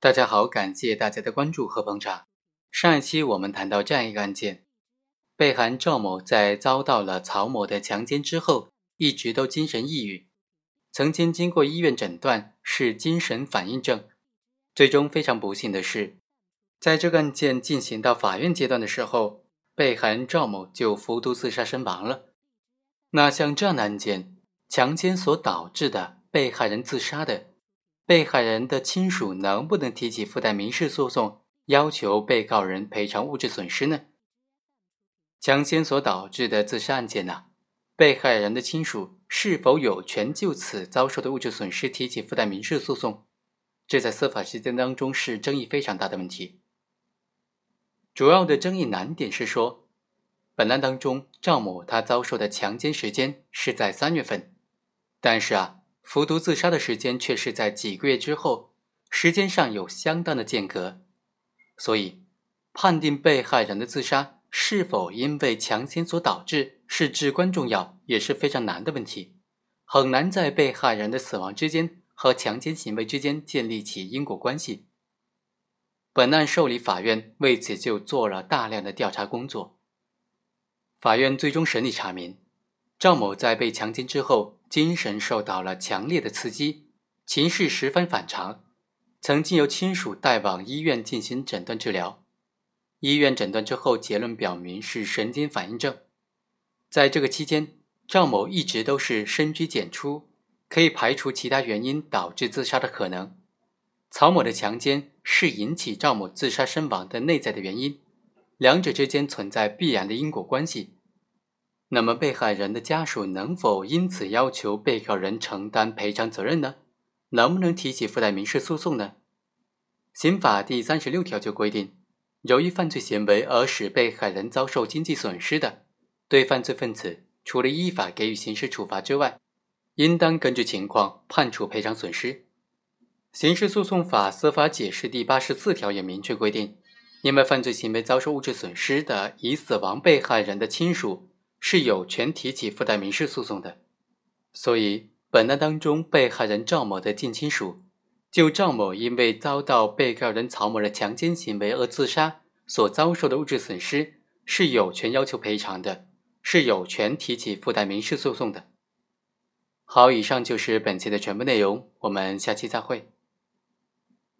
大家好，感谢大家的关注和捧场。上一期我们谈到这样一个案件：被害人赵某在遭到了曹某的强奸之后，一直都精神抑郁，曾经经过医院诊断是精神反应症。最终非常不幸的是，在这个案件进行到法院阶段的时候，被害人赵某就服毒自杀身亡了。那像这样的案件，强奸所导致的被害人自杀的。被害人的亲属能不能提起附带民事诉讼，要求被告人赔偿物质损失呢？强奸所导致的自杀案件呢？被害人的亲属是否有权就此遭受的物质损失提起附带民事诉讼？这在司法实践当中是争议非常大的问题。主要的争议难点是说，本案当中赵某他遭受的强奸时间是在三月份，但是啊。服毒自杀的时间却是在几个月之后，时间上有相当的间隔，所以判定被害人的自杀是否因为强奸所导致是至关重要，也是非常难的问题，很难在被害人的死亡之间和强奸行为之间建立起因果关系。本案受理法院为此就做了大量的调查工作，法院最终审理查明。赵某在被强奸之后，精神受到了强烈的刺激，情绪十分反常，曾经由亲属带往医院进行诊断治疗。医院诊断之后，结论表明是神经反应症。在这个期间，赵某一直都是深居简出，可以排除其他原因导致自杀的可能。曹某的强奸是引起赵某自杀身亡的内在的原因，两者之间存在必然的因果关系。那么，被害人的家属能否因此要求被告人承担赔偿责任呢？能不能提起附带民事诉讼呢？刑法第三十六条就规定，由于犯罪行为而使被害人遭受经济损失的，对犯罪分子除了依法给予刑事处罚之外，应当根据情况判处赔偿损失。刑事诉讼法司法解释第八十四条也明确规定，因为犯罪行为遭受物质损失的已死亡被害人的亲属。是有权提起附带民事诉讼的，所以本案当中被害人赵某的近亲属就赵某因为遭到被告人曹某的强奸行为而自杀所遭受的物质损失是有权要求赔偿的，是有权提起附带民事诉讼的。好，以上就是本期的全部内容，我们下期再会。